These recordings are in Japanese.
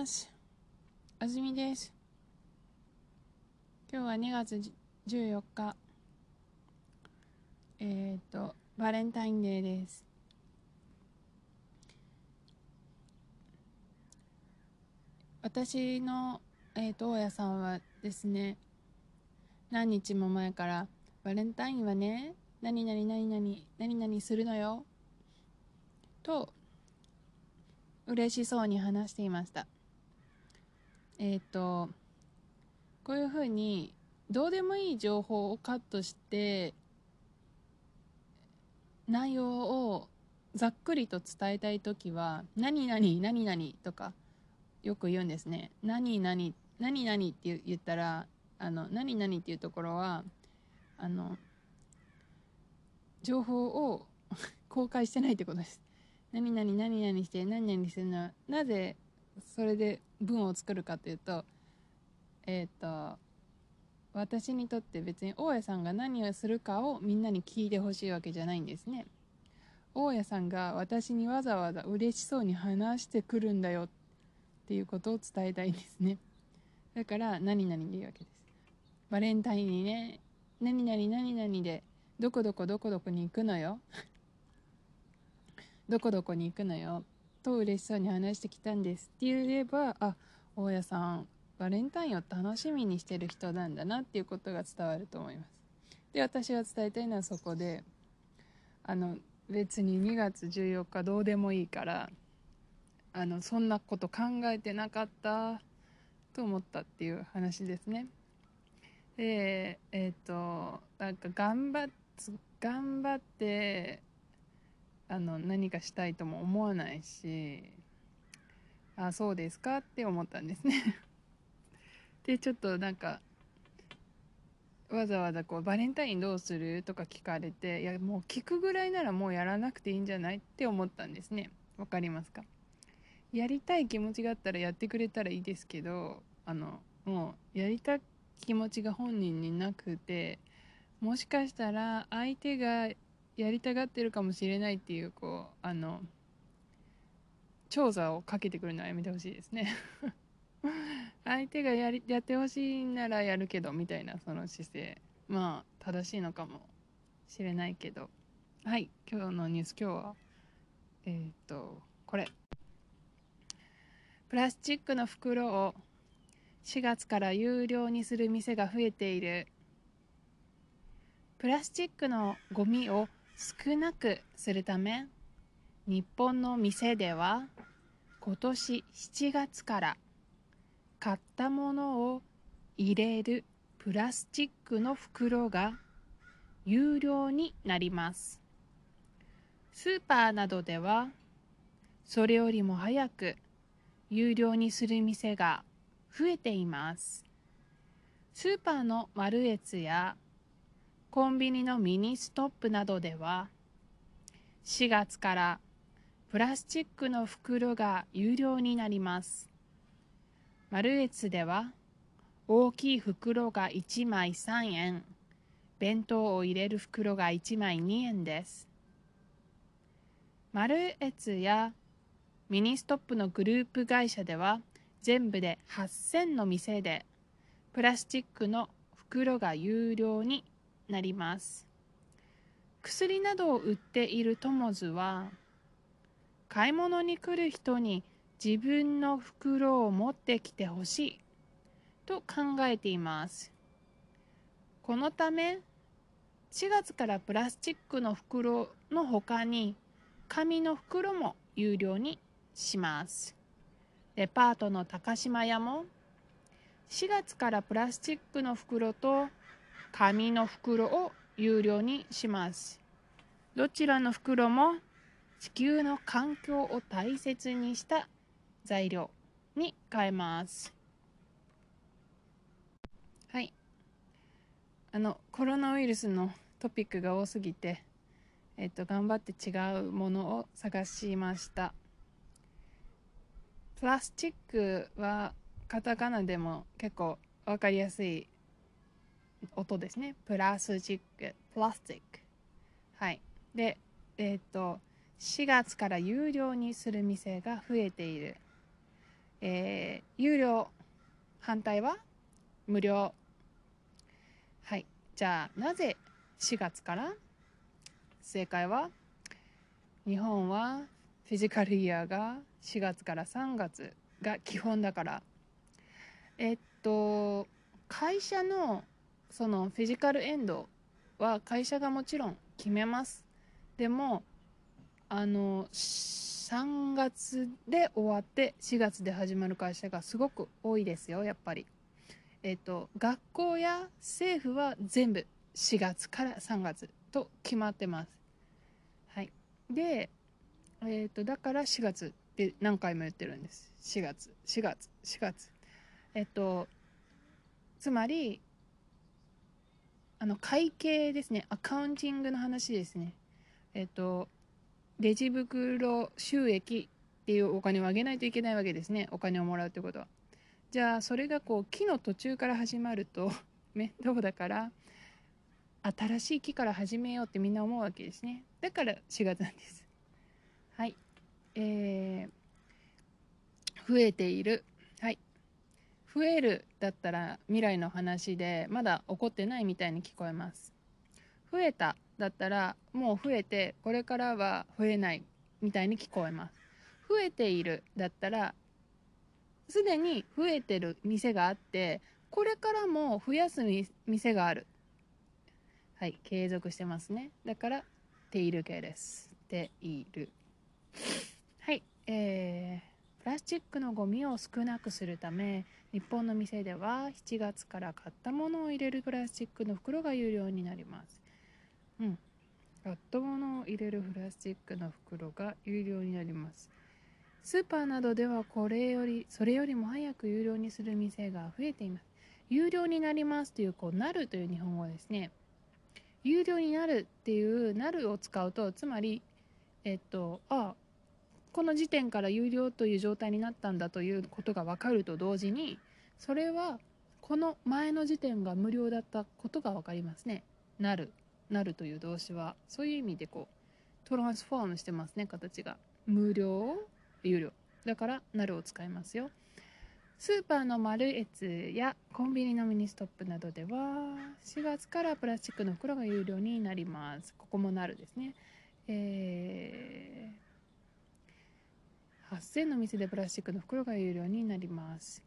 ます。あずみです。今日は2月14日。えっ、と、バレンタインデーです。私の、えっ、と、大家さんはですね、何日も前から、バレンタインはね、何々何々、何々するのよ。と、嬉しそうに話していました。えっ、と、こういうふうに、どうでもいい情報をカットして、内容をざっくりと伝えたいときは、何々、何々とか、よく言うんですね。何々、何々って言ったら、あの、何々っていうところは、あの、情報を 公開してないってことです。何々何々して何々するのはなぜそれで文を作るかというとえっ、と私にとって別に大家さんが何をするかをみんなに聞いてほしいわけじゃないんですね。大家さんが私にわざわざ嬉しそうに話してくるんだよっていうことを伝えたいんですね。だから何々でいいわけです。バレンタインにね何々何々でどこどこどこどこに行くのよ。どこどこに行くのよ。と嬉しそうに話してきたんですって言えばあ大家さんバレンタインを楽しみにしてる人なんだなっていうことが伝わると思います。で私が伝えたいのはそこであの別に2月14日どうでもいいからあのそんなこと考えてなかったと思ったっていう話ですね。でえっ、となんか頑張っ頑張ってあの何かしたいとも思わないしあそうですかって思ったんですね。でちょっとなんかわざわざこうバレンタインどうするとか聞かれていやもう聞くぐらいならもうやらなくていいんじゃないって思ったんですね。わかりますか？やりたい気持ちがあったらやってくれたらいいですけどあのもうやりたい気持ちが本人になくてもしかしたら相手がやりたがってるかもしれないっていうこうあの調査をかけてくるのはやめてほしいですね。相手がやりやってほしいならやるけどみたいなその姿勢。まあ正しいのかもしれないけど。はい今日のニュース今日はえー、っとこれ。プラスチックの袋を4月から有料にする店が増えている。プラスチックのゴミを少なくするため日本の店では今年7月から買ったものを入れるプラスチックの袋が有料になります。スーパーなどではそれよりも早く有料にする店が増えています。スーパーのマルエツやコンビニのミニストップなどでは4月からプラスチックの袋が有料になります。マルエツでは大きい袋が1枚3円。弁当を入れる袋が1枚2円です。マルエツやミニストップのグループ会社では全部で8000の店でプラスチックの袋が有料になります。薬などを売っているトモズは買い物に来る人に自分の袋を持ってきてほしいと考えています。このため4月からプラスチックの袋の他に紙の袋も有料にします。デパートの高島屋も4月からプラスチックの袋と紙の袋を有料にします。どちらの袋も地球の環境を大切にした材料に変えます。はい。あのコロナウイルスのトピックが多すぎてえっと頑張って違うものを探しました。プラスチックはカタカナでも結構分かりやすい音ですね。プラスチック。プラスチック。はい。でえっ、と4月から有料にする店が増えている。えー、有料反対は無料。はい。じゃあなぜ4月から？正解は日本はフィジカルイヤーが4月から3月が基本だから。えっと会社のそのフィジカルエンドは会社がもちろん決めます。でもあの3月で終わって4月で始まる会社がすごく多いですよやっぱり。えっと学校や政府は全部4月から3月と決まってます。はい。でえっとだから4月って何回も言ってるんです。4月4月4月。えっとつまりあの会計ですね。アカウンティングの話ですね。えっとレジ袋収益っていうお金をあげないといけないわけですね。お金をもらうってことは。じゃあそれがこう木の途中から始まると 面倒だから新しい木から始めようってみんな思うわけですね。だから4月なんです。はい。えー、増えている増えるだったら未来の話でまだ起こってないみたいに聞こえます。増えただったらもう増えてこれからは増えないみたいに聞こえます。増えているだったらすでに増えてる店があってこれからも増やす店がある。はい継続してますね。だからている系です。ている。はいえー、チックのゴミを少なくするため日本の店では7月から買ったものを入れるプラスチックの袋が有料になります。うん。買ったものを入れるプラスチックの袋が有料になります。スーパーなどではこれより、それよりも早く有料にする店が増えています。有料になりますという、こう、なるという日本語ですね。有料になるっていう、なるを使うと、つまり、えっと、あ、この時点から有料という状態になったんだということが分かると同時にそれはこの前の時点が無料だったことが分かりますね。なる。なるという動詞はそういう意味でこうトランスフォームしてますね形が。無料有料。だからなるを使いますよ。スーパーのマルエツやコンビニのミニストップなどでは4月からプラスチックの袋が有料になります。ここもなるですね。えー8000の店でプラスチックの袋が有料になります。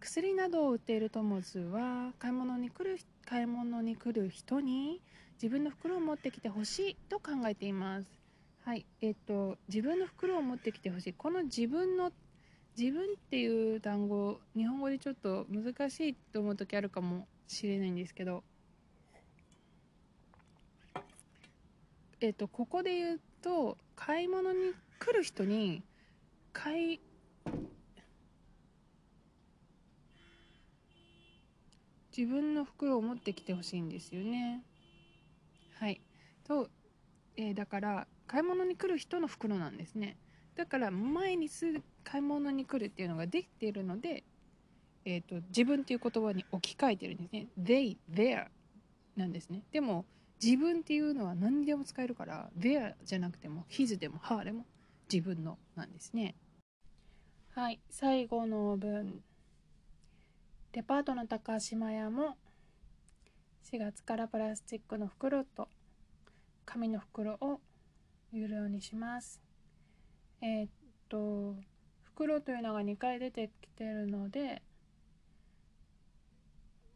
薬などを売っているトモズは買い物に来る買い物に来る人に自分の袋を持ってきてほしいと考えています。はいえっ、ー、と自分の袋を持ってきてほしい。この自分の自分っていう単語日本語でちょっと難しいと思う時あるかもしれないんですけどえっ、ー、とここで言うと買い物に来る人に買い自分の袋を持ってきてほしいんですよね。はい。と、えー、だから買い物に来る人の袋なんですね。だから前にすぐ買い物に来るっていうのができているので、えーと、自分っていう言葉に置き換えてるんですね。They, their なんですね。でも自分っていうのは何でも使えるから their じゃなくても his でも her でも自分のなんですね。はい最後の文。デパートの高島屋も4月からプラスチックの袋と紙の袋を有料にします。えー、っと袋というのが2回出てきてるので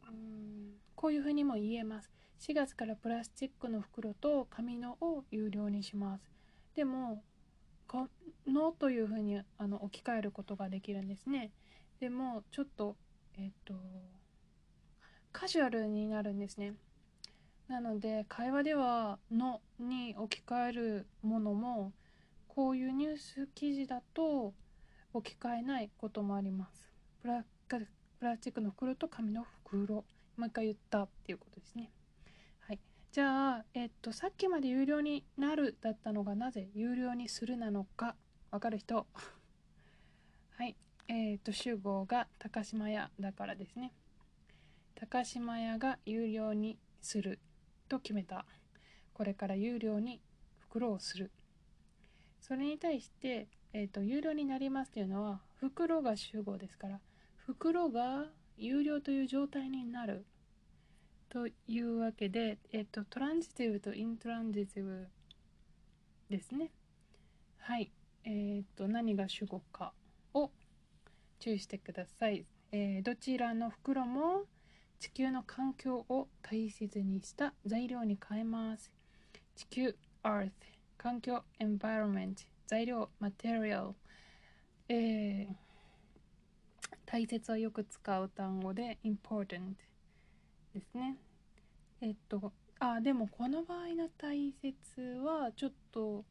うんこういうふうにも言えます4月からプラスチックの袋と紙のを有料にしますでもかのというふうにあの置き換えることができるんですね。でもちょっとえっとカジュアルになるんですね。なので会話では「の」に置き換えるものもこういうニュース記事だと置き換えないこともあります。プラプラスチックの袋と紙の袋もう一回言ったっていうことですね。はいじゃあ、えっと、さっきまで有料になるだったのがなぜ有料にするなのかわかる人？はい。えっ、と、集合が高島屋だからですね。高島屋が有料にすると決めた。これから有料に袋をする。それに対して、えっ、と、有料になりますというのは、袋が主語ですから袋が有料という状態になる。というわけで、えっと、トランジティブとイントランジティブですね。はい。えー、っと何が主語かを注意してください、えー、どちらの袋も地球の環境を大切にした材料に変えます。地球 Earth 環境 Environment 材料 Material えー、大切はよく使う単語で important ですね。えっとあでもこの場合の大切はちょっと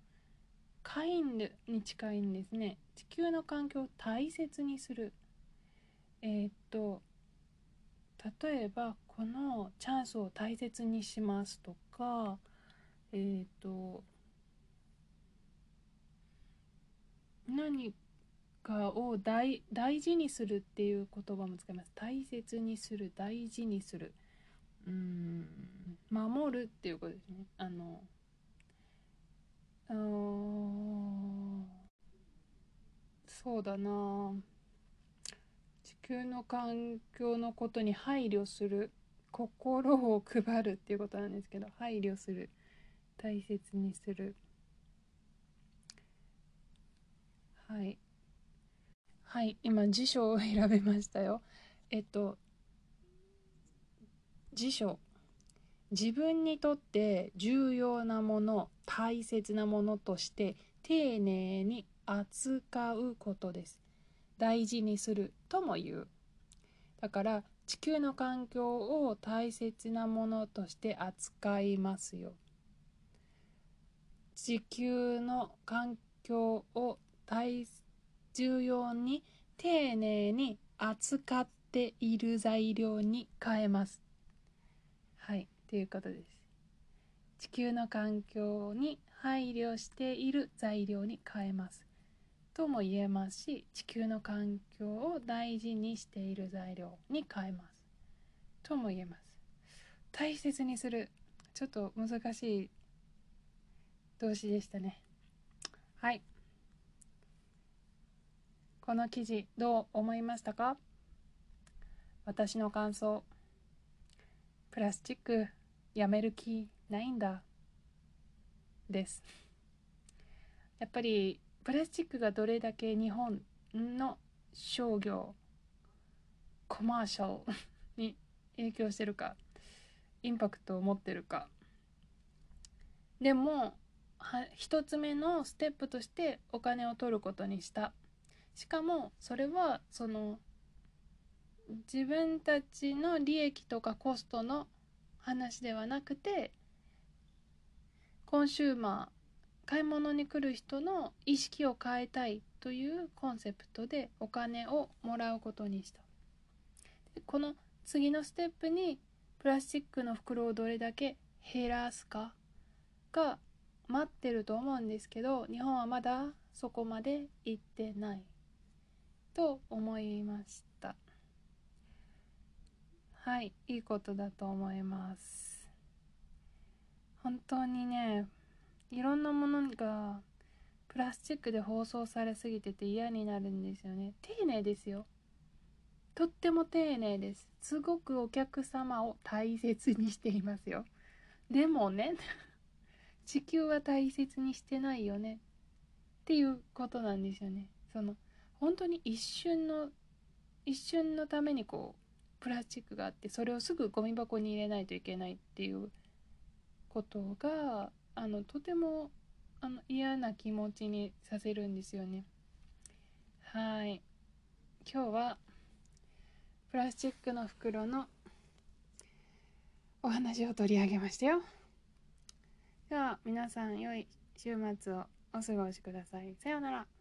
カインドに近いんですね。地球の環境を大切にする。え、っと例えばこのチャンスを大切にしますとかえー、っと何かを大大事にするっていう言葉も使います。大切にする大事にする。うん守るっていうことですね。あのそうだな。地球の環境のことに配慮する。心を配るっていうことなんですけど配慮する。大切にする。はい。はい今辞書を 選べましたよ。えっと辞書。自分にとって重要なもの大切なものとして丁寧に扱うことです。大事にするとも言う。だから地球の環境を大切なものとして扱いますよ。地球の環境を大切重要に丁寧に扱っている材料に変えます。はいということです。地球の環境に配慮している材料に変えます。とも言えますし地球の環境を大事にしている材料に変えます。とも言えます。大切にする。ちょっと難しい。動詞でしたね。はい。この記事どう思いましたか？私の感想。プラスチックやめる気ないんだ。です。やっぱりプラスチックがどれだけ日本の商業コマーシャルに影響してるかインパクトを持ってるか。でも一つ目のステップとしてお金を取ることにした。しかもそれはその自分たちの利益とかコストの話ではなくてコンシューマー買い物に来る人の意識を変えたいというコンセプトでお金をもらうことにした。この次のステップにプラスチックの袋をどれだけ減らすかが待ってると思うんですけど日本はまだそこまで行ってない。と思いました。はいいいことだと思います。本当にねいろんなものがプラスチックで包装されすぎてて嫌になるんですよね。丁寧ですよ。とっても丁寧です。すごくお客様を大切にしていますよ。でもね地球は大切にしてないよね。っていうことなんですよね。その本当に一瞬の一瞬のためにこうプラスチックがあってそれをすぐゴミ箱に入れないといけないっていうことがあのとてもあの嫌な気持ちにさせるんですよね。はい。今日はプラスチックの袋のお話を取り上げましたよ。では皆さん良い週末をお過ごしください。さようなら。